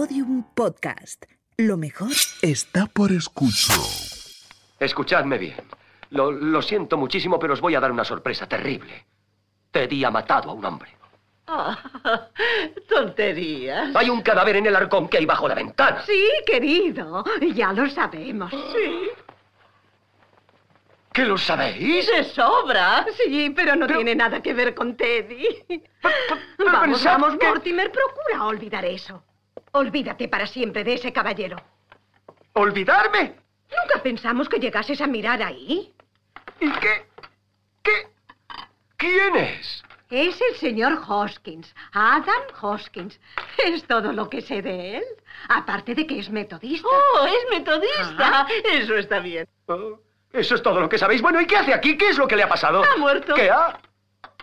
Podium Podcast. Lo mejor está por escuchar. Escuchadme bien. Lo, lo siento muchísimo, pero os voy a dar una sorpresa terrible. Teddy ha matado a un hombre. Ah, tonterías. Hay un cadáver en el arcón que hay bajo la ventana. Sí, querido, ya lo sabemos. Sí. ¿Qué lo sabéis? De sobra. Sí, pero no tiene nada que ver con Teddy. pero vamos, vamos, que- Mortimer, procura olvidar eso. Olvídate para siempre de ese caballero. ¿Olvidarme? Nunca pensamos que llegases a mirar ahí. ¿Y qué? ¿Qué? ¿Quién es? Es el señor Hoskins, Adam Hoskins. Es todo lo que sé de él. Aparte de que es metodista. Oh, es metodista. Ah. Eso está bien. Oh, Eso es todo lo que sabéis. Bueno, ¿y qué hace aquí? ¿Qué es lo que le ha pasado? Ha muerto. ¿Qué ha?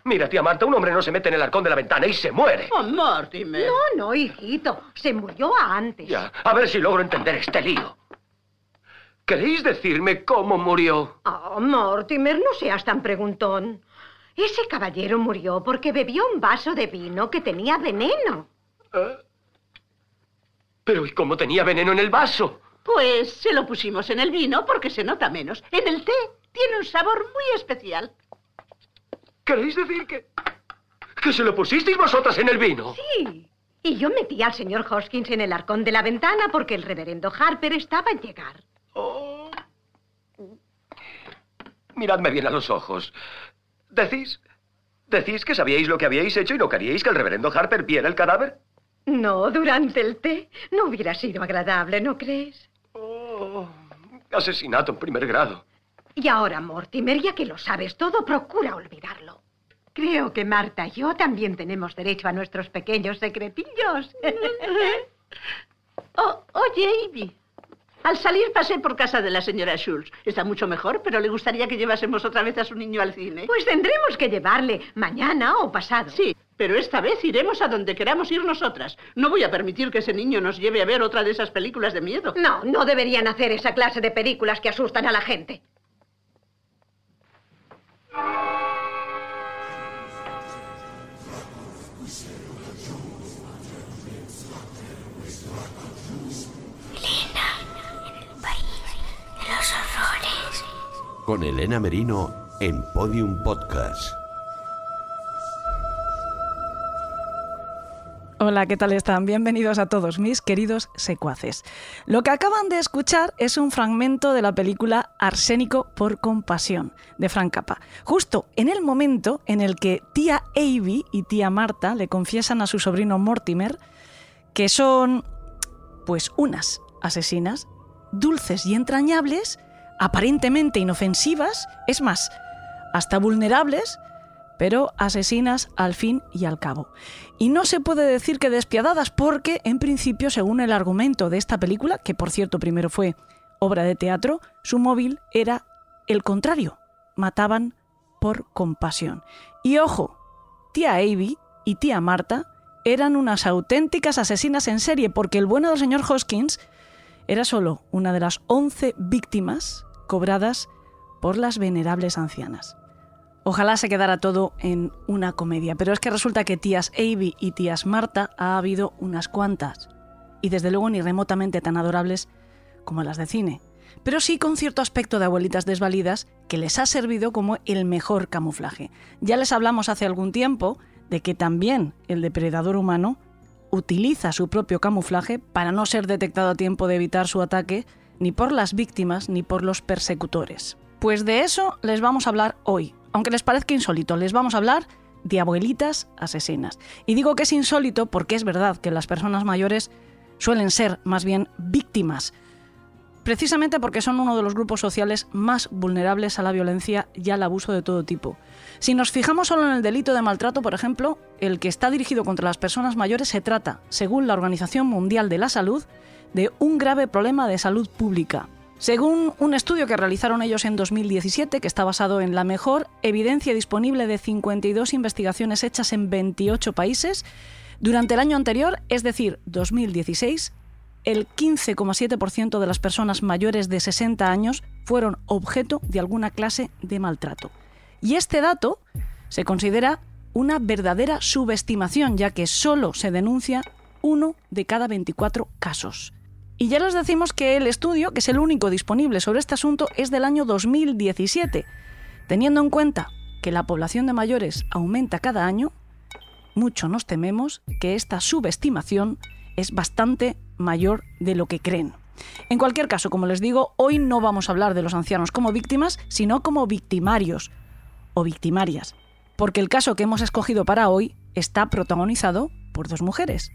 Mira, tía Marta, un hombre no se mete en el arcón de la ventana y se muere. Oh, Mortimer. No, no, hijito. Se murió antes. Ya, a ver si logro entender este lío. ¿Queréis decirme cómo murió? Oh, Mortimer, no seas tan preguntón. Ese caballero murió porque bebió un vaso de vino que tenía veneno. ¿Eh? Pero ¿y cómo tenía veneno en el vaso? Pues se lo pusimos en el vino porque se nota menos. En el té tiene un sabor muy especial. ¿Queréis decir que... que se lo pusisteis vosotras en el vino? Sí. Y yo metí al señor Hoskins en el arcón de la ventana porque el reverendo Harper estaba en llegar. Oh. Miradme bien a los ojos. ¿Decís... decís que sabíais lo que habíais hecho y no queríais que el reverendo Harper viera el cadáver? No, durante el té no hubiera sido agradable, ¿no crees? Oh, asesinato en primer grado. Y ahora, Mortimer, ya que lo sabes todo, procura olvidarlo. Creo que Marta y yo también tenemos derecho a nuestros pequeños secretillos. Oh, oye, Ivy. Al salir pasé por casa de la señora Schultz. Está mucho mejor, pero le gustaría que llevásemos otra vez a su niño al cine. Pues tendremos que llevarle mañana o pasado. Sí, pero esta vez iremos a donde queramos ir nosotras. No voy a permitir que ese niño nos lleve a ver otra de esas películas de miedo. No, no deberían hacer esa clase de películas que asustan a la gente. Con Elena Merino en Podium Podcast. Hola, ¿qué tal están? Bienvenidos a todos mis queridos secuaces. Lo que acaban de escuchar es un fragmento de la película Arsénico por compasión, de Frank Capra. Justo en el momento en el que tía Avy y tía Marta le confiesan a su sobrino Mortimer que son, pues, unas asesinas dulces y entrañables, aparentemente inofensivas, es más, hasta vulnerables, pero asesinas al fin y al cabo. Y no se puede decir que despiadadas porque, en principio, según el argumento de esta película, que por cierto primero fue obra de teatro, su móvil era el contrario. Mataban por compasión. Y ojo, tía Avy y tía Marta eran unas auténticas asesinas en serie porque el bueno del señor Hoskins era solo una de las 11 víctimas cobradas por las venerables ancianas. Ojalá se quedara todo en una comedia, pero es que resulta que tías Avy y tías Marta ha habido unas cuantas, y desde luego ni remotamente tan adorables como las de cine, pero sí con cierto aspecto de abuelitas desvalidas que les ha servido como el mejor camuflaje. Ya les hablamos hace algún tiempo de que también el depredador humano utiliza su propio camuflaje para no ser detectado a tiempo de evitar su ataque ni por las víctimas ni por los persecutores. Pues de eso les vamos a hablar hoy. Aunque les parezca insólito, les vamos a hablar de abuelitas asesinas. Y digo que es insólito porque es verdad que las personas mayores suelen ser más bien víctimas, precisamente porque son uno de los grupos sociales más vulnerables a la violencia y al abuso de todo tipo. Si nos fijamos solo en el delito de maltrato, por ejemplo, el que está dirigido contra las personas mayores se trata, según la Organización Mundial de la Salud, de un grave problema de salud pública. Según un estudio que realizaron ellos en 2017, que está basado en la mejor evidencia disponible de 52 investigaciones hechas en 28 países, durante el año anterior, es decir, 2016, el 15,7% de las personas mayores de 60 años fueron objeto de alguna clase de maltrato. Y este dato se considera una verdadera subestimación, ya que solo se denuncia uno de cada 24 casos. Y ya les decimos que el estudio, que es el único disponible sobre este asunto, es del año 2017. Teniendo en cuenta que la población de mayores aumenta cada año, mucho nos tememos que esta subestimación es bastante mayor de lo que creen. En cualquier caso, como les digo, hoy no vamos a hablar de los ancianos como víctimas, sino como victimarios o victimarias, porque el caso que hemos escogido para hoy está protagonizado por dos mujeres.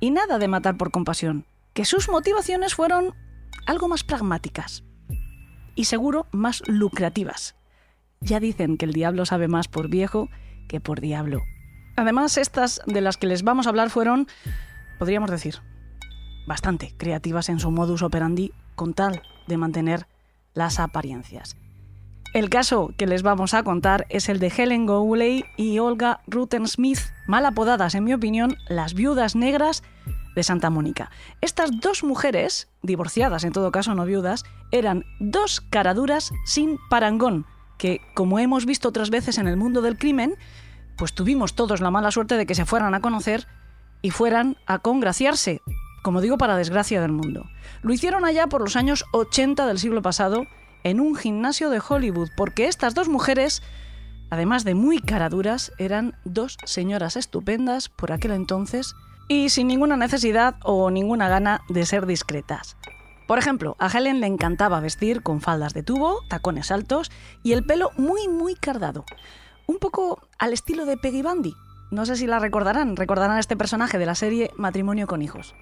Y nada de matar por compasión, que sus motivaciones fueron algo más pragmáticas y seguro más lucrativas. Ya dicen que el diablo sabe más por viejo que por diablo. Además, estas de las que les vamos a hablar fueron, podríamos decir, bastante creativas en su modus operandi con tal de mantener las apariencias. El caso que les vamos a contar es el de Helen Gowley y Olga Rutten-Smith, mal apodadas, en mi opinión, las viudas negras de Santa Mónica. Estas dos mujeres, divorciadas en todo caso, no viudas, eran dos caraduras sin parangón, que, como hemos visto otras veces en el mundo del crimen, pues tuvimos todos la mala suerte de que se fueran a conocer y fueran a congraciarse, como digo, para desgracia del mundo. Lo hicieron allá por los años 80 del siglo pasado en un gimnasio de Hollywood, porque estas dos mujeres, además de muy caraduras, eran dos señoras estupendas por aquel entonces y sin ninguna necesidad o ninguna gana de ser discretas. Por ejemplo, a Helen le encantaba vestir con faldas de tubo, tacones altos y el pelo muy muy cardado. Un poco al estilo de Peggy Bundy. No sé si la recordarán, recordarán a este personaje de la serie Matrimonio con hijos.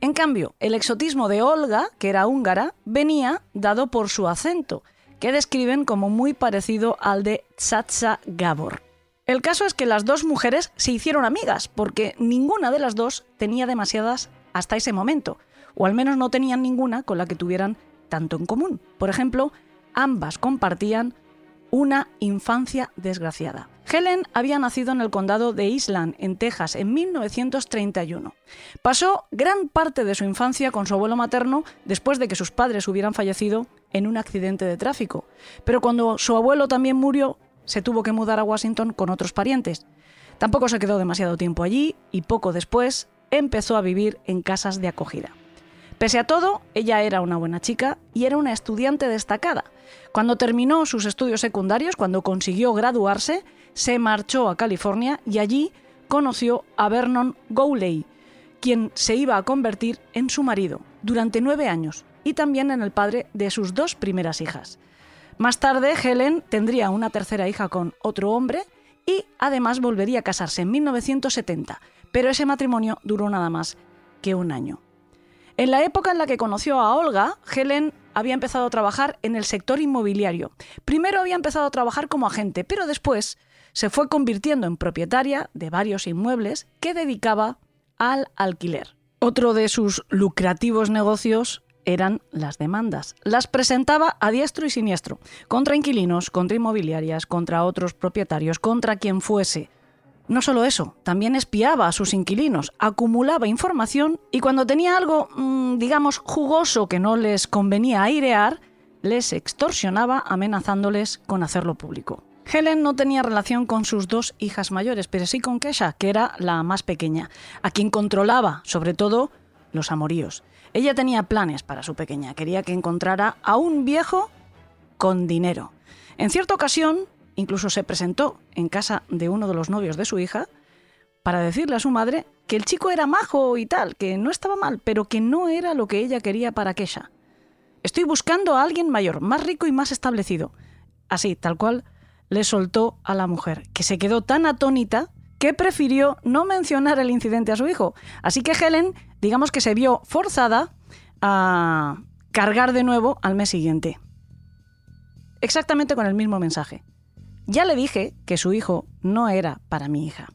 En cambio, el exotismo de Olga, que era húngara, venía dado por su acento, que describen como muy parecido al de Tsatsa Gabor. El caso es que las dos mujeres se hicieron amigas, porque ninguna de las dos tenía demasiadas hasta ese momento, o al menos no tenían ninguna con la que tuvieran tanto en común. Por ejemplo, ambas compartían una infancia desgraciada. Helen había nacido en el condado de Island, en Texas, en 1931. Pasó gran parte de su infancia con su abuelo materno después de que sus padres hubieran fallecido en un accidente de tráfico. Pero cuando su abuelo también murió, se tuvo que mudar a Washington con otros parientes. Tampoco se quedó demasiado tiempo allí y poco después empezó a vivir en casas de acogida. Pese a todo, ella era una buena chica y era una estudiante destacada. Cuando terminó sus estudios secundarios, cuando consiguió graduarse, se marchó a California y allí conoció a Vernon Gowley, quien se iba a convertir en su marido durante nueve años y también en el padre de sus dos primeras hijas. Más tarde, Helen tendría una tercera hija con otro hombre y además volvería a casarse en 1970, pero ese matrimonio duró nada más que un año. En la época en la que conoció a Olga, Helen había empezado a trabajar en el sector inmobiliario. Primero había empezado a trabajar como agente, pero después se fue convirtiendo en propietaria de varios inmuebles que dedicaba al alquiler. Otro de sus lucrativos negocios eran las demandas. Las presentaba a diestro y siniestro, contra inquilinos, contra inmobiliarias, contra otros propietarios, contra quien fuese. No solo eso, también espiaba a sus inquilinos, acumulaba información y cuando tenía algo, mm, digamos, jugoso que no les convenía airear, les extorsionaba amenazándoles con hacerlo público. Helen no tenía relación con sus dos hijas mayores, pero sí con Kesha, que era la más pequeña, a quien controlaba, sobre todo, los amoríos. Ella tenía planes para su pequeña, quería que encontrara a un viejo con dinero. En cierta ocasión, Incluso se presentó en casa de uno de los novios de su hija para decirle a su madre que el chico era majo y tal, que no estaba mal, pero que no era lo que ella quería para Kesha. Estoy buscando a alguien mayor, más rico y más establecido. Así, tal cual, le soltó a la mujer, que se quedó tan atónita que prefirió no mencionar el incidente a su hijo. Así que Helen, digamos que se vio forzada a cargar de nuevo al mes siguiente. Exactamente con el mismo mensaje. Ya le dije que su hijo no era para mi hija.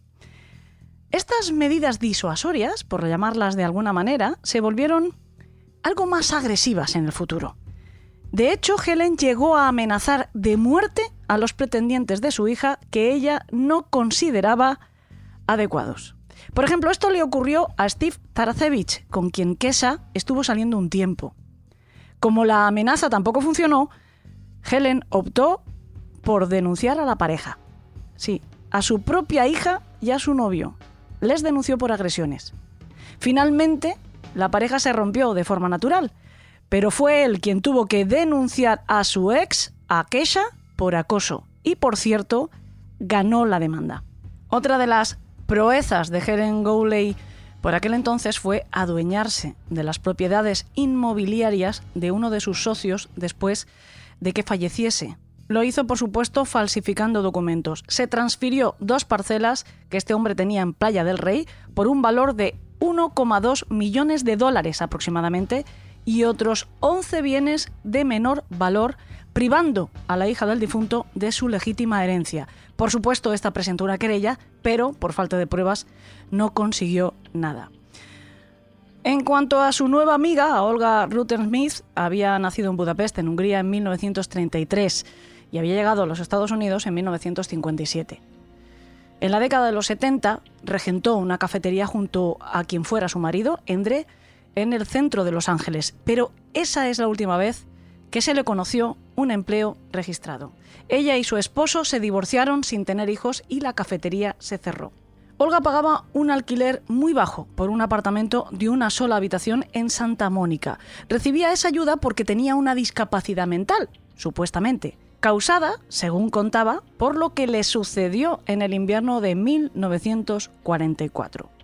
Estas medidas disuasorias, por llamarlas de alguna manera, se volvieron algo más agresivas en el futuro. De hecho, Helen llegó a amenazar de muerte a los pretendientes de su hija que ella no consideraba adecuados. Por ejemplo, esto le ocurrió a Steve Taracevich, con quien Kesa estuvo saliendo un tiempo. Como la amenaza tampoco funcionó, Helen optó por denunciar a la pareja. Sí, a su propia hija y a su novio. Les denunció por agresiones. Finalmente, la pareja se rompió de forma natural, pero fue él quien tuvo que denunciar a su ex, a Kesha, por acoso. Y por cierto, ganó la demanda. Otra de las proezas de Helen Gowley por aquel entonces fue adueñarse de las propiedades inmobiliarias de uno de sus socios después de que falleciese. Lo hizo, por supuesto, falsificando documentos. Se transfirió dos parcelas que este hombre tenía en Playa del Rey por un valor de 1,2 millones de dólares aproximadamente y otros 11 bienes de menor valor, privando a la hija del difunto de su legítima herencia. Por supuesto, esta presentó una querella, pero por falta de pruebas no consiguió nada. En cuanto a su nueva amiga, a Olga Smith, había nacido en Budapest, en Hungría, en 1933 y había llegado a los Estados Unidos en 1957. En la década de los 70 regentó una cafetería junto a quien fuera su marido, Endre, en el centro de Los Ángeles, pero esa es la última vez que se le conoció un empleo registrado. Ella y su esposo se divorciaron sin tener hijos y la cafetería se cerró. Olga pagaba un alquiler muy bajo por un apartamento de una sola habitación en Santa Mónica. Recibía esa ayuda porque tenía una discapacidad mental, supuestamente, causada, según contaba, por lo que le sucedió en el invierno de 1944.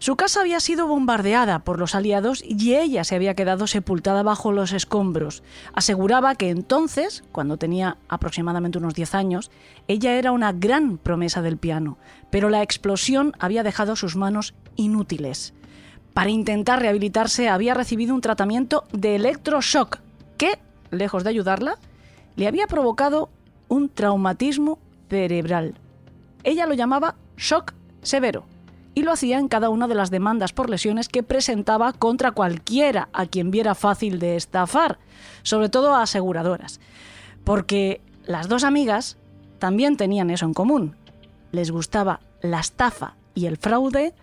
Su casa había sido bombardeada por los aliados y ella se había quedado sepultada bajo los escombros. Aseguraba que entonces, cuando tenía aproximadamente unos 10 años, ella era una gran promesa del piano, pero la explosión había dejado sus manos inútiles. Para intentar rehabilitarse había recibido un tratamiento de electroshock que, lejos de ayudarla, le había provocado un traumatismo cerebral. Ella lo llamaba shock severo y lo hacía en cada una de las demandas por lesiones que presentaba contra cualquiera a quien viera fácil de estafar, sobre todo a aseguradoras. Porque las dos amigas también tenían eso en común. Les gustaba la estafa y el fraude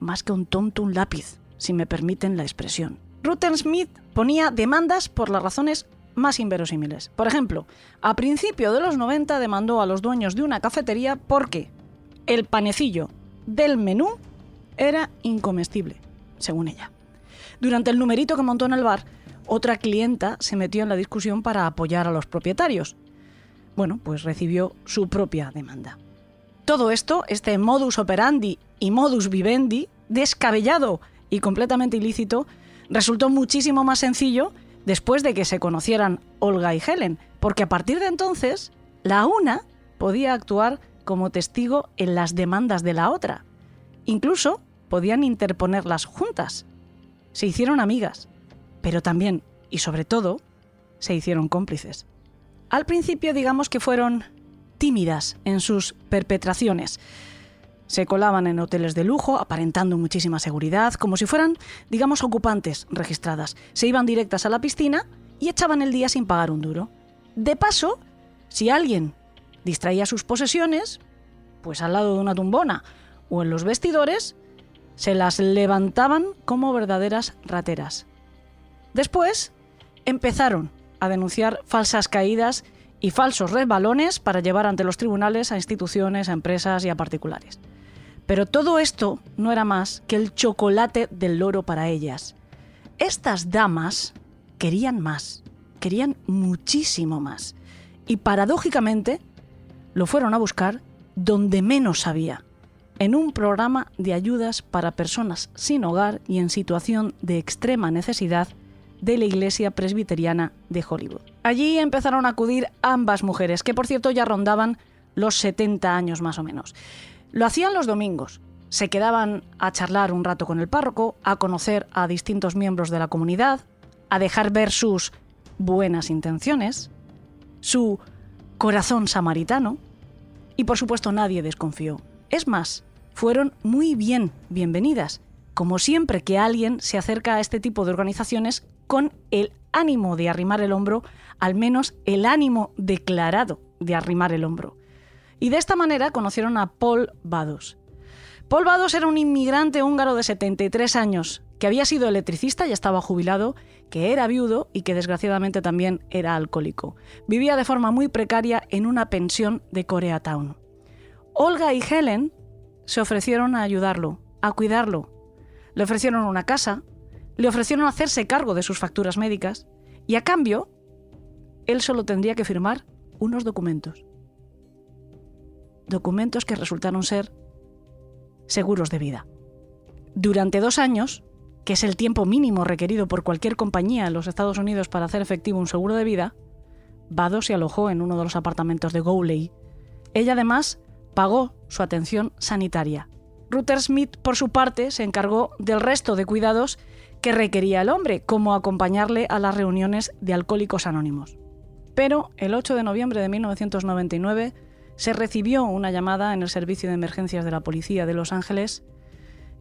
más que un tonto un lápiz, si me permiten la expresión. Rutten Smith ponía demandas por las razones más inverosímiles. Por ejemplo, a principio de los 90 demandó a los dueños de una cafetería porque el panecillo del menú era incomestible, según ella. Durante el numerito que montó en el bar, otra clienta se metió en la discusión para apoyar a los propietarios. Bueno, pues recibió su propia demanda. Todo esto, este modus operandi y modus vivendi, descabellado y completamente ilícito, resultó muchísimo más sencillo después de que se conocieran Olga y Helen, porque a partir de entonces, la una podía actuar como testigo en las demandas de la otra. Incluso podían interponerlas juntas. Se hicieron amigas, pero también, y sobre todo, se hicieron cómplices. Al principio digamos que fueron tímidas en sus perpetraciones. Se colaban en hoteles de lujo, aparentando muchísima seguridad, como si fueran, digamos, ocupantes registradas. Se iban directas a la piscina y echaban el día sin pagar un duro. De paso, si alguien distraía sus posesiones, pues al lado de una tumbona o en los vestidores, se las levantaban como verdaderas rateras. Después empezaron a denunciar falsas caídas y falsos resbalones para llevar ante los tribunales a instituciones, a empresas y a particulares. Pero todo esto no era más que el chocolate del loro para ellas. Estas damas querían más, querían muchísimo más. Y paradójicamente lo fueron a buscar donde menos sabía, en un programa de ayudas para personas sin hogar y en situación de extrema necesidad de la Iglesia Presbiteriana de Hollywood. Allí empezaron a acudir ambas mujeres, que por cierto ya rondaban los 70 años más o menos. Lo hacían los domingos. Se quedaban a charlar un rato con el párroco, a conocer a distintos miembros de la comunidad, a dejar ver sus buenas intenciones, su corazón samaritano, y por supuesto nadie desconfió. Es más, fueron muy bien bienvenidas, como siempre que alguien se acerca a este tipo de organizaciones con el ánimo de arrimar el hombro, al menos el ánimo declarado de arrimar el hombro. Y de esta manera conocieron a Paul Vados. Paul Vados era un inmigrante húngaro de 73 años, que había sido electricista y estaba jubilado, que era viudo y que desgraciadamente también era alcohólico. Vivía de forma muy precaria en una pensión de Koreatown. Olga y Helen se ofrecieron a ayudarlo, a cuidarlo, le ofrecieron una casa, le ofrecieron hacerse cargo de sus facturas médicas y a cambio, él solo tendría que firmar unos documentos. Documentos que resultaron ser seguros de vida. Durante dos años, que es el tiempo mínimo requerido por cualquier compañía en los Estados Unidos para hacer efectivo un seguro de vida, Vado se alojó en uno de los apartamentos de Gowley. Ella además pagó su atención sanitaria. Ruther Smith, por su parte, se encargó del resto de cuidados que requería el hombre, como acompañarle a las reuniones de alcohólicos anónimos. Pero el 8 de noviembre de 1999 se recibió una llamada en el servicio de emergencias de la policía de Los Ángeles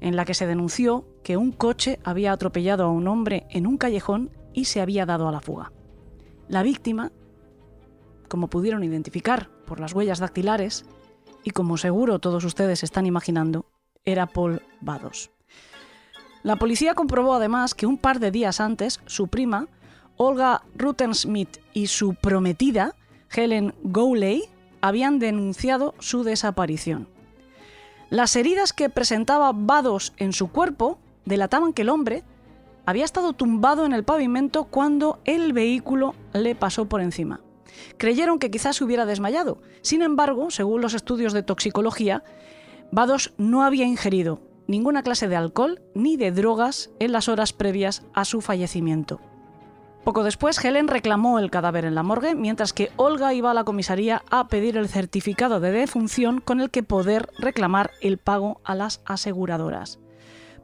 en la que se denunció que un coche había atropellado a un hombre en un callejón y se había dado a la fuga. La víctima, como pudieron identificar por las huellas dactilares, y como seguro todos ustedes están imaginando, era Paul Vados. La policía comprobó además que un par de días antes su prima, Olga Ruttensmith, y su prometida, Helen Gowley, habían denunciado su desaparición. Las heridas que presentaba Vados en su cuerpo delataban que el hombre había estado tumbado en el pavimento cuando el vehículo le pasó por encima. Creyeron que quizás se hubiera desmayado. Sin embargo, según los estudios de toxicología, Vados no había ingerido ninguna clase de alcohol ni de drogas en las horas previas a su fallecimiento. Poco después, Helen reclamó el cadáver en la morgue, mientras que Olga iba a la comisaría a pedir el certificado de defunción con el que poder reclamar el pago a las aseguradoras.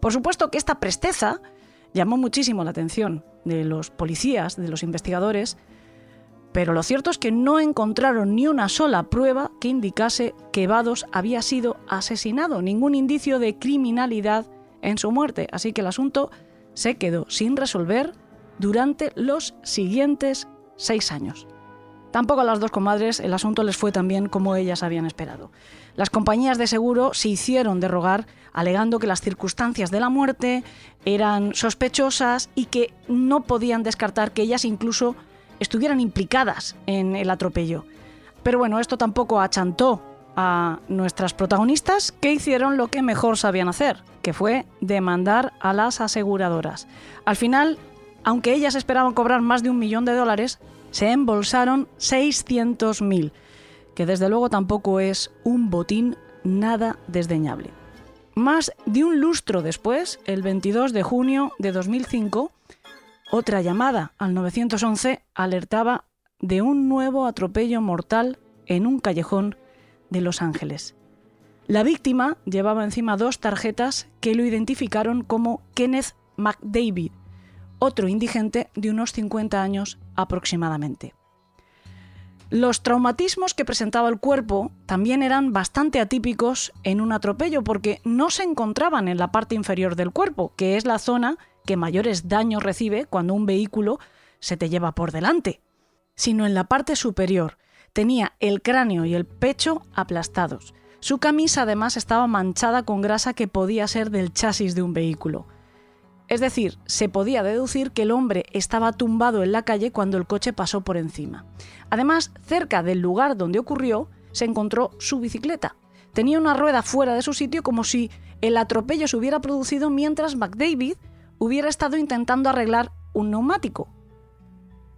Por supuesto que esta presteza llamó muchísimo la atención de los policías, de los investigadores, pero lo cierto es que no encontraron ni una sola prueba que indicase que Vados había sido asesinado, ningún indicio de criminalidad en su muerte, así que el asunto se quedó sin resolver durante los siguientes seis años. Tampoco a las dos comadres el asunto les fue tan bien como ellas habían esperado. Las compañías de seguro se hicieron de rogar alegando que las circunstancias de la muerte eran sospechosas y que no podían descartar que ellas incluso estuvieran implicadas en el atropello. Pero bueno, esto tampoco achantó a nuestras protagonistas que hicieron lo que mejor sabían hacer, que fue demandar a las aseguradoras. Al final, aunque ellas esperaban cobrar más de un millón de dólares, se embolsaron 600.000, que desde luego tampoco es un botín nada desdeñable. Más de un lustro después, el 22 de junio de 2005, otra llamada al 911 alertaba de un nuevo atropello mortal en un callejón de Los Ángeles. La víctima llevaba encima dos tarjetas que lo identificaron como Kenneth McDavid, otro indigente de unos 50 años aproximadamente. Los traumatismos que presentaba el cuerpo también eran bastante atípicos en un atropello porque no se encontraban en la parte inferior del cuerpo, que es la zona que mayores daños recibe cuando un vehículo se te lleva por delante, sino en la parte superior. Tenía el cráneo y el pecho aplastados. Su camisa además estaba manchada con grasa que podía ser del chasis de un vehículo. Es decir, se podía deducir que el hombre estaba tumbado en la calle cuando el coche pasó por encima. Además, cerca del lugar donde ocurrió, se encontró su bicicleta. Tenía una rueda fuera de su sitio como si el atropello se hubiera producido mientras McDavid hubiera estado intentando arreglar un neumático.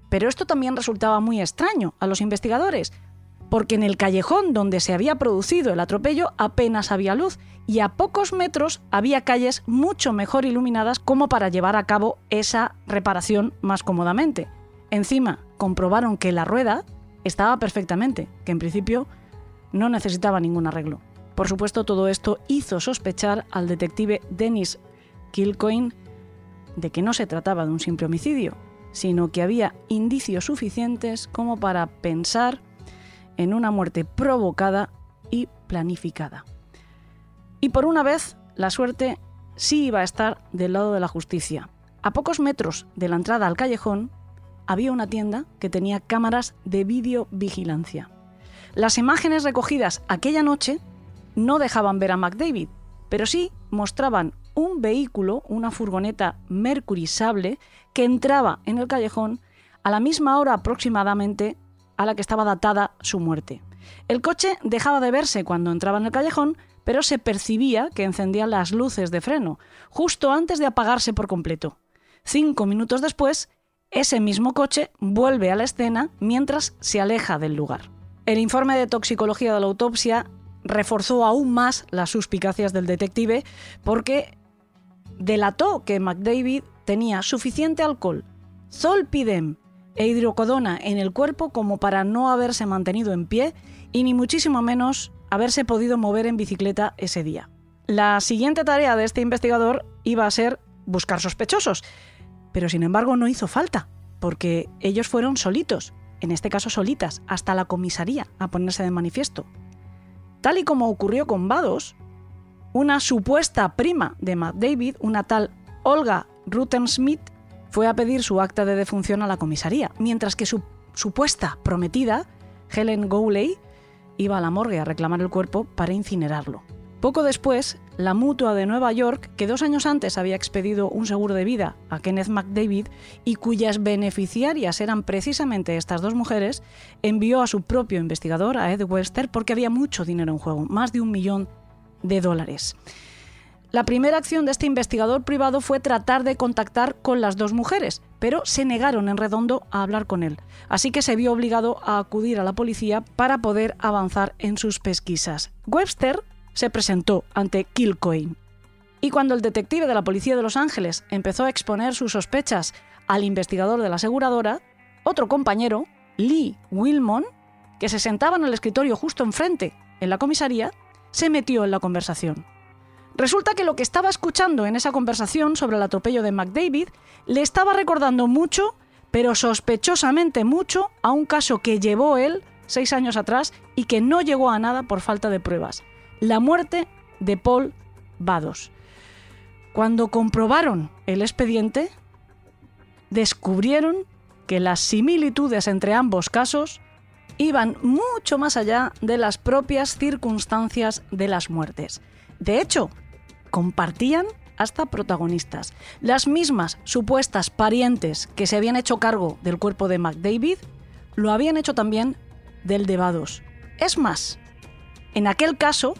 Pero esto también resultaba muy extraño a los investigadores, porque en el callejón donde se había producido el atropello apenas había luz y a pocos metros había calles mucho mejor iluminadas como para llevar a cabo esa reparación más cómodamente. Encima, comprobaron que la rueda estaba perfectamente, que en principio no necesitaba ningún arreglo. Por supuesto, todo esto hizo sospechar al detective Dennis Kilcoyne de que no se trataba de un simple homicidio, sino que había indicios suficientes como para pensar en una muerte provocada y planificada. Y por una vez, la suerte sí iba a estar del lado de la justicia. A pocos metros de la entrada al callejón había una tienda que tenía cámaras de videovigilancia. Las imágenes recogidas aquella noche no dejaban ver a McDavid, pero sí mostraban un vehículo, una furgoneta Mercury Sable, que entraba en el callejón a la misma hora aproximadamente a la que estaba datada su muerte. El coche dejaba de verse cuando entraba en el callejón, pero se percibía que encendía las luces de freno, justo antes de apagarse por completo. Cinco minutos después, ese mismo coche vuelve a la escena mientras se aleja del lugar. El informe de toxicología de la autopsia reforzó aún más las suspicacias del detective porque delató que McDavid tenía suficiente alcohol, zolpidem e hidrocodona en el cuerpo como para no haberse mantenido en pie y ni muchísimo menos haberse podido mover en bicicleta ese día. La siguiente tarea de este investigador iba a ser buscar sospechosos, pero sin embargo no hizo falta, porque ellos fueron solitos, en este caso solitas, hasta la comisaría a ponerse de manifiesto. Tal y como ocurrió con Vados, una supuesta prima de Matt David, una tal Olga Rutten-Smith, fue a pedir su acta de defunción a la comisaría, mientras que su supuesta prometida, Helen Gowley, iba a la morgue a reclamar el cuerpo para incinerarlo. Poco después, la mutua de Nueva York, que dos años antes había expedido un seguro de vida a Kenneth McDavid y cuyas beneficiarias eran precisamente estas dos mujeres, envió a su propio investigador, a Ed Webster, porque había mucho dinero en juego, más de un millón de dólares. La primera acción de este investigador privado fue tratar de contactar con las dos mujeres, pero se negaron en redondo a hablar con él, así que se vio obligado a acudir a la policía para poder avanzar en sus pesquisas. Webster se presentó ante Kilcoin. Y cuando el detective de la Policía de Los Ángeles empezó a exponer sus sospechas al investigador de la aseguradora, otro compañero, Lee Wilmon, que se sentaba en el escritorio justo enfrente, en la comisaría, se metió en la conversación. Resulta que lo que estaba escuchando en esa conversación sobre el atropello de McDavid le estaba recordando mucho, pero sospechosamente mucho, a un caso que llevó él seis años atrás y que no llegó a nada por falta de pruebas. La muerte de Paul Vados. Cuando comprobaron el expediente, descubrieron que las similitudes entre ambos casos iban mucho más allá de las propias circunstancias de las muertes. De hecho, compartían hasta protagonistas. Las mismas supuestas parientes que se habían hecho cargo del cuerpo de McDavid lo habían hecho también del de Vados. Es más, en aquel caso,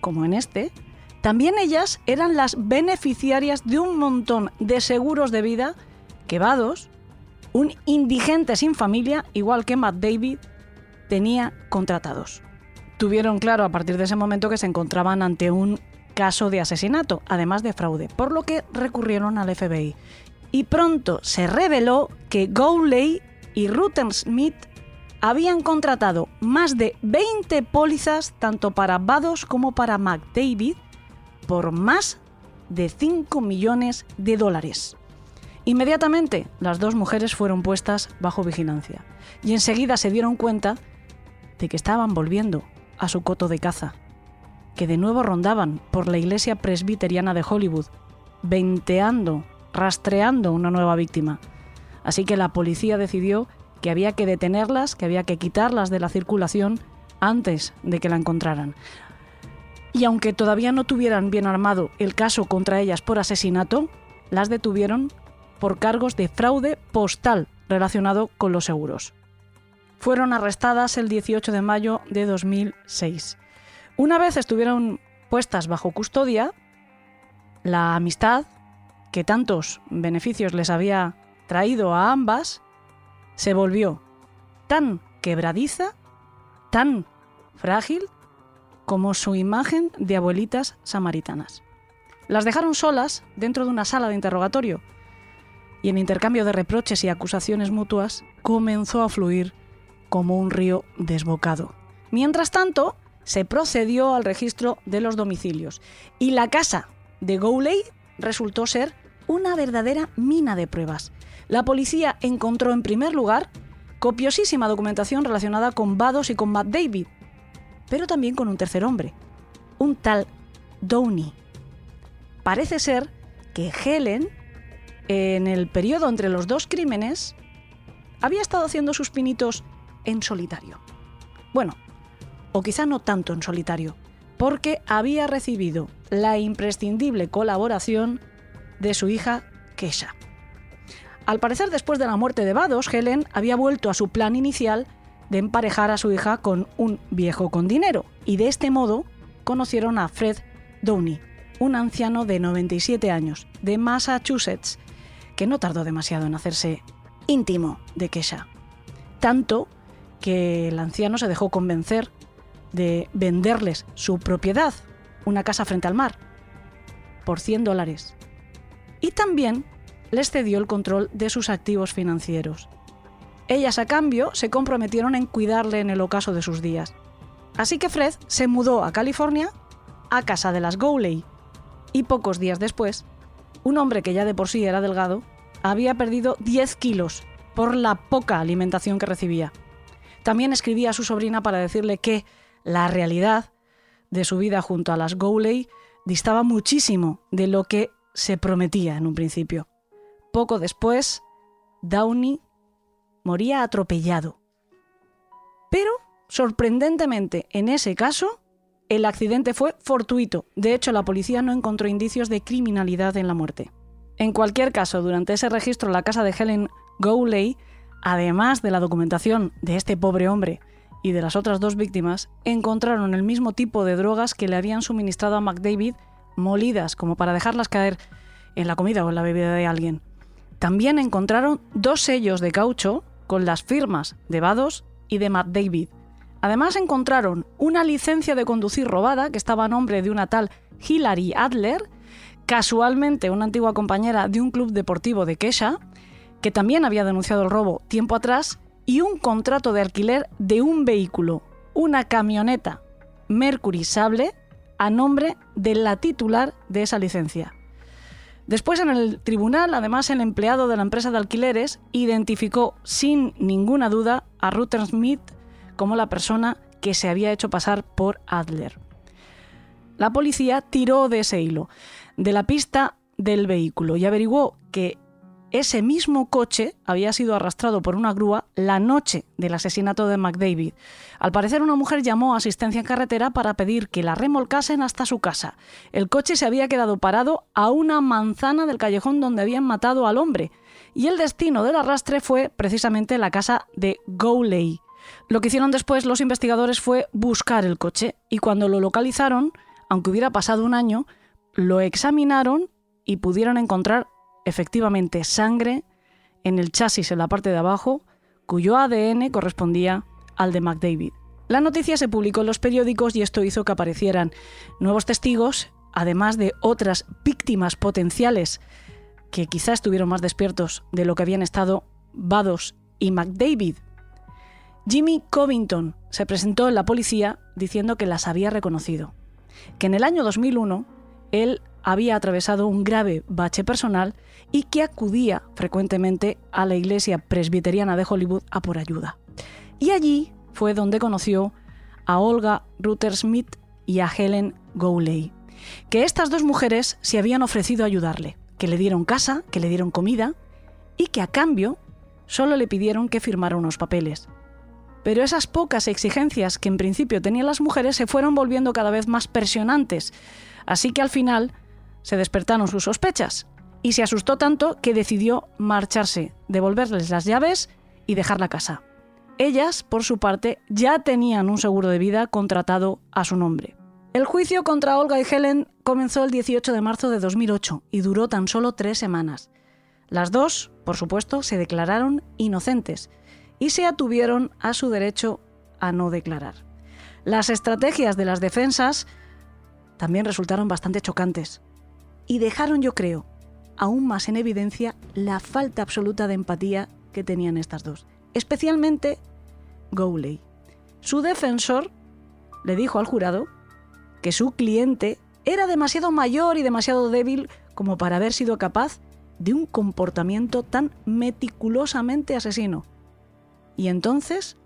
como en este, también ellas eran las beneficiarias de un montón de seguros de vida que Vados, un indigente sin familia, igual que Matt David, tenía contratados tuvieron claro a partir de ese momento que se encontraban ante un caso de asesinato, además de fraude, por lo que recurrieron al FBI. Y pronto se reveló que Gowley y Rutten Smith habían contratado más de 20 pólizas tanto para Vados como para McDavid por más de 5 millones de dólares. Inmediatamente las dos mujeres fueron puestas bajo vigilancia y enseguida se dieron cuenta de que estaban volviendo a su coto de caza, que de nuevo rondaban por la iglesia presbiteriana de Hollywood, venteando, rastreando una nueva víctima. Así que la policía decidió que había que detenerlas, que había que quitarlas de la circulación antes de que la encontraran. Y aunque todavía no tuvieran bien armado el caso contra ellas por asesinato, las detuvieron por cargos de fraude postal relacionado con los seguros fueron arrestadas el 18 de mayo de 2006. Una vez estuvieron puestas bajo custodia, la amistad, que tantos beneficios les había traído a ambas, se volvió tan quebradiza, tan frágil, como su imagen de abuelitas samaritanas. Las dejaron solas dentro de una sala de interrogatorio y en intercambio de reproches y acusaciones mutuas comenzó a fluir como un río desbocado. Mientras tanto, se procedió al registro de los domicilios y la casa de Gowley resultó ser una verdadera mina de pruebas. La policía encontró en primer lugar copiosísima documentación relacionada con Vados y con Matt David, pero también con un tercer hombre, un tal Downey. Parece ser que Helen, en el periodo entre los dos crímenes, había estado haciendo sus pinitos en solitario. Bueno, o quizá no tanto en solitario, porque había recibido la imprescindible colaboración de su hija Kesha. Al parecer, después de la muerte de Vados, Helen había vuelto a su plan inicial de emparejar a su hija con un viejo con dinero, y de este modo conocieron a Fred Downey, un anciano de 97 años, de Massachusetts, que no tardó demasiado en hacerse íntimo de Kesha. Tanto que el anciano se dejó convencer de venderles su propiedad, una casa frente al mar, por 100 dólares. Y también les cedió el control de sus activos financieros. Ellas a cambio se comprometieron en cuidarle en el ocaso de sus días. Así que Fred se mudó a California, a casa de las Gowley, y pocos días después, un hombre que ya de por sí era delgado, había perdido 10 kilos por la poca alimentación que recibía. También escribía a su sobrina para decirle que la realidad de su vida junto a las Gowley distaba muchísimo de lo que se prometía en un principio. Poco después, Downey moría atropellado. Pero, sorprendentemente, en ese caso, el accidente fue fortuito. De hecho, la policía no encontró indicios de criminalidad en la muerte. En cualquier caso, durante ese registro la casa de Helen Gowley, además de la documentación de este pobre hombre y de las otras dos víctimas, encontraron el mismo tipo de drogas que le habían suministrado a McDavid, molidas como para dejarlas caer en la comida o en la bebida de alguien. También encontraron dos sellos de caucho con las firmas de Vados y de McDavid. Además encontraron una licencia de conducir robada que estaba a nombre de una tal Hilary Adler, casualmente una antigua compañera de un club deportivo de Kesha, que también había denunciado el robo tiempo atrás, y un contrato de alquiler de un vehículo, una camioneta Mercury Sable, a nombre de la titular de esa licencia. Después en el tribunal, además, el empleado de la empresa de alquileres identificó sin ninguna duda a Ruther Smith como la persona que se había hecho pasar por Adler. La policía tiró de ese hilo, de la pista del vehículo, y averiguó que ese mismo coche había sido arrastrado por una grúa la noche del asesinato de McDavid. Al parecer una mujer llamó a asistencia en carretera para pedir que la remolcasen hasta su casa. El coche se había quedado parado a una manzana del callejón donde habían matado al hombre. Y el destino del arrastre fue precisamente la casa de Gowley. Lo que hicieron después los investigadores fue buscar el coche y cuando lo localizaron, aunque hubiera pasado un año, lo examinaron y pudieron encontrar efectivamente sangre en el chasis en la parte de abajo, cuyo ADN correspondía al de McDavid. La noticia se publicó en los periódicos y esto hizo que aparecieran nuevos testigos, además de otras víctimas potenciales que quizás estuvieron más despiertos de lo que habían estado Vados y McDavid. Jimmy Covington se presentó en la policía diciendo que las había reconocido, que en el año 2001 él había atravesado un grave bache personal y que acudía frecuentemente a la iglesia presbiteriana de Hollywood a por ayuda. Y allí fue donde conoció a Olga Ruther Smith y a Helen Gowley, que estas dos mujeres se habían ofrecido a ayudarle, que le dieron casa, que le dieron comida y que a cambio solo le pidieron que firmara unos papeles. Pero esas pocas exigencias que en principio tenían las mujeres se fueron volviendo cada vez más presionantes, así que al final se despertaron sus sospechas y se asustó tanto que decidió marcharse, devolverles las llaves y dejar la casa. Ellas, por su parte, ya tenían un seguro de vida contratado a su nombre. El juicio contra Olga y Helen comenzó el 18 de marzo de 2008 y duró tan solo tres semanas. Las dos, por supuesto, se declararon inocentes y se atuvieron a su derecho a no declarar. Las estrategias de las defensas también resultaron bastante chocantes y dejaron, yo creo, aún más en evidencia la falta absoluta de empatía que tenían estas dos, especialmente Gowley. Su defensor le dijo al jurado que su cliente era demasiado mayor y demasiado débil como para haber sido capaz de un comportamiento tan meticulosamente asesino. Y entonces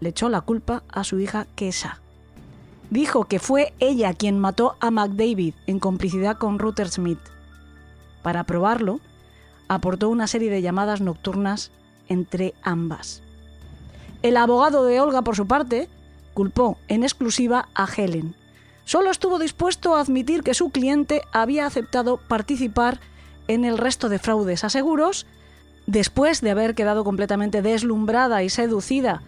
le echó la culpa a su hija Kesa dijo que fue ella quien mató a McDavid en complicidad con Ruther Smith. Para probarlo, aportó una serie de llamadas nocturnas entre ambas. El abogado de Olga, por su parte, culpó en exclusiva a Helen. Solo estuvo dispuesto a admitir que su cliente había aceptado participar en el resto de fraudes a seguros después de haber quedado completamente deslumbrada y seducida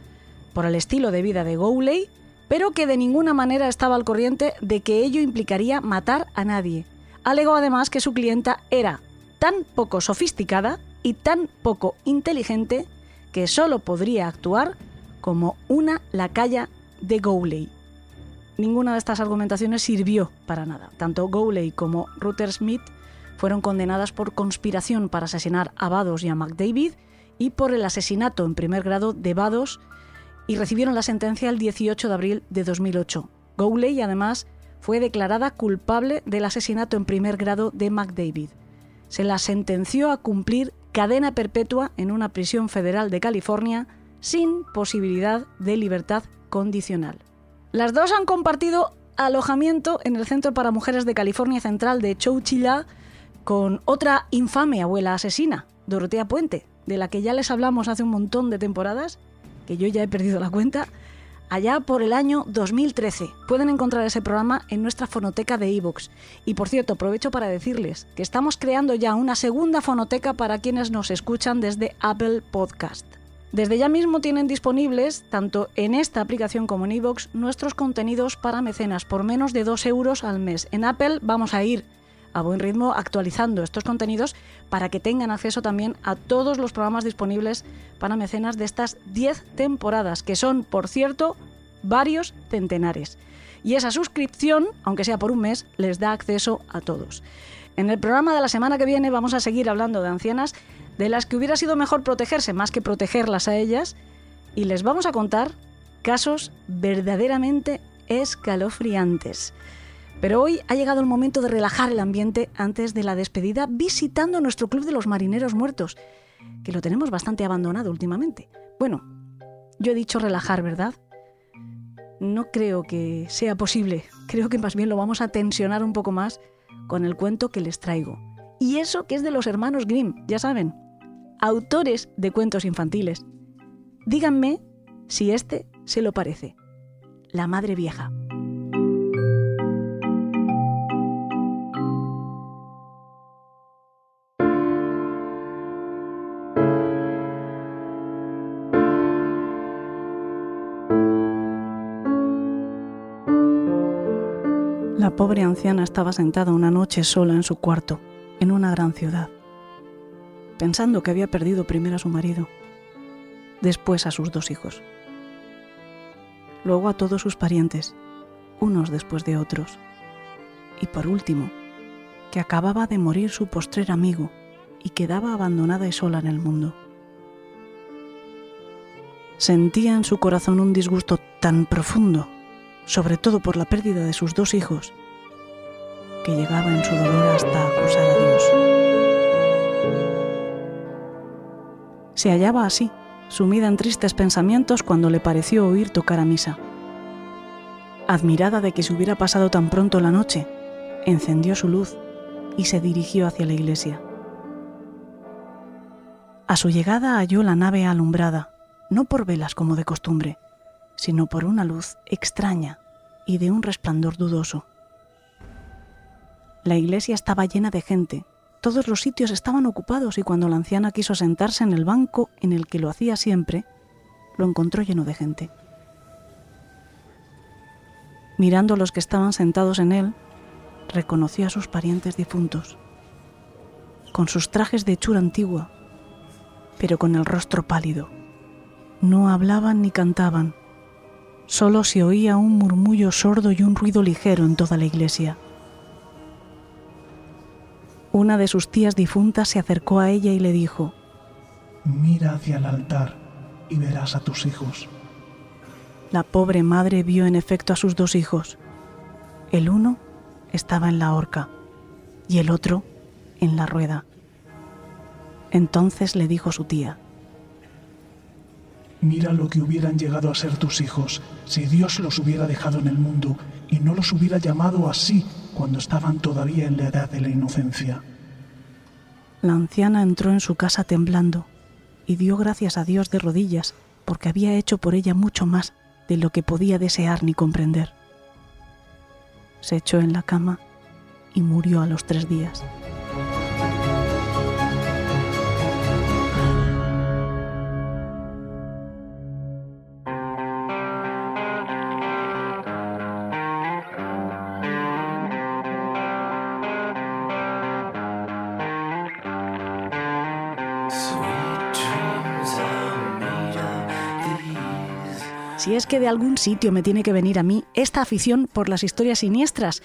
por el estilo de vida de Gowley pero que de ninguna manera estaba al corriente de que ello implicaría matar a nadie. Alegó además que su clienta era tan poco sofisticada y tan poco inteligente que solo podría actuar como una lacaya de Gowley. Ninguna de estas argumentaciones sirvió para nada. Tanto Gowley como Ruther Smith fueron condenadas por conspiración para asesinar a Vados y a McDavid y por el asesinato en primer grado de Vados y recibieron la sentencia el 18 de abril de 2008. Gowley además fue declarada culpable del asesinato en primer grado de McDavid. Se la sentenció a cumplir cadena perpetua en una prisión federal de California sin posibilidad de libertad condicional. Las dos han compartido alojamiento en el Centro para Mujeres de California Central de Chowchilla con otra infame abuela asesina, Dorotea Puente, de la que ya les hablamos hace un montón de temporadas, que yo ya he perdido la cuenta, allá por el año 2013. Pueden encontrar ese programa en nuestra fonoteca de iVoox. Y por cierto, aprovecho para decirles que estamos creando ya una segunda fonoteca para quienes nos escuchan desde Apple Podcast. Desde ya mismo tienen disponibles, tanto en esta aplicación como en iVoox, nuestros contenidos para mecenas por menos de 2 euros al mes. En Apple vamos a ir a buen ritmo actualizando estos contenidos para que tengan acceso también a todos los programas disponibles para mecenas de estas 10 temporadas, que son, por cierto, varios centenares. Y esa suscripción, aunque sea por un mes, les da acceso a todos. En el programa de la semana que viene vamos a seguir hablando de ancianas de las que hubiera sido mejor protegerse más que protegerlas a ellas y les vamos a contar casos verdaderamente escalofriantes. Pero hoy ha llegado el momento de relajar el ambiente antes de la despedida visitando nuestro Club de los Marineros Muertos, que lo tenemos bastante abandonado últimamente. Bueno, yo he dicho relajar, ¿verdad? No creo que sea posible. Creo que más bien lo vamos a tensionar un poco más con el cuento que les traigo. Y eso que es de los hermanos Grimm, ya saben, autores de cuentos infantiles. Díganme si este se lo parece. La Madre Vieja. Pobre anciana estaba sentada una noche sola en su cuarto, en una gran ciudad, pensando que había perdido primero a su marido, después a sus dos hijos, luego a todos sus parientes, unos después de otros, y por último, que acababa de morir su postrer amigo y quedaba abandonada y sola en el mundo. Sentía en su corazón un disgusto tan profundo, sobre todo por la pérdida de sus dos hijos, que llegaba en su dolor hasta acusar a Dios. Se hallaba así, sumida en tristes pensamientos cuando le pareció oír tocar a misa. Admirada de que se hubiera pasado tan pronto la noche, encendió su luz y se dirigió hacia la iglesia. A su llegada halló la nave alumbrada, no por velas como de costumbre, sino por una luz extraña y de un resplandor dudoso. La iglesia estaba llena de gente. Todos los sitios estaban ocupados y cuando la anciana quiso sentarse en el banco en el que lo hacía siempre, lo encontró lleno de gente. Mirando a los que estaban sentados en él, reconoció a sus parientes difuntos, con sus trajes de hechura antigua, pero con el rostro pálido. No hablaban ni cantaban, solo se oía un murmullo sordo y un ruido ligero en toda la iglesia. Una de sus tías difuntas se acercó a ella y le dijo, Mira hacia el altar y verás a tus hijos. La pobre madre vio en efecto a sus dos hijos. El uno estaba en la horca y el otro en la rueda. Entonces le dijo su tía, Mira lo que hubieran llegado a ser tus hijos si Dios los hubiera dejado en el mundo y no los hubiera llamado así cuando estaban todavía en la edad de la inocencia. La anciana entró en su casa temblando y dio gracias a Dios de rodillas porque había hecho por ella mucho más de lo que podía desear ni comprender. Se echó en la cama y murió a los tres días. Si es que de algún sitio me tiene que venir a mí esta afición por las historias siniestras.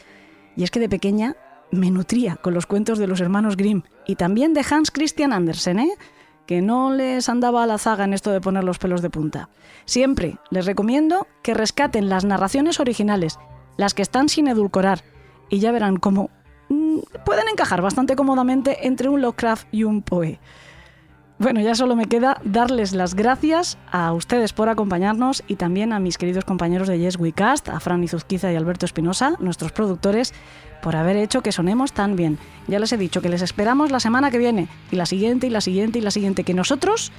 Y es que de pequeña me nutría con los cuentos de los hermanos Grimm y también de Hans Christian Andersen, ¿eh? que no les andaba a la zaga en esto de poner los pelos de punta. Siempre les recomiendo que rescaten las narraciones originales, las que están sin edulcorar, y ya verán cómo mm, pueden encajar bastante cómodamente entre un Lovecraft y un Poe. Bueno, ya solo me queda darles las gracias a ustedes por acompañarnos y también a mis queridos compañeros de Yes We Cast, a Fran Izuzquiza y Alberto Espinosa, nuestros productores, por haber hecho que sonemos tan bien. Ya les he dicho que les esperamos la semana que viene, y la siguiente, y la siguiente, y la siguiente, que nosotros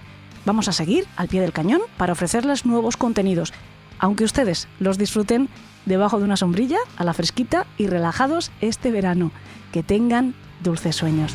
vamos a seguir al pie del cañón para ofrecerles nuevos contenidos, aunque ustedes los disfruten debajo de una sombrilla, a la fresquita y relajados este verano. Que tengan dulces sueños.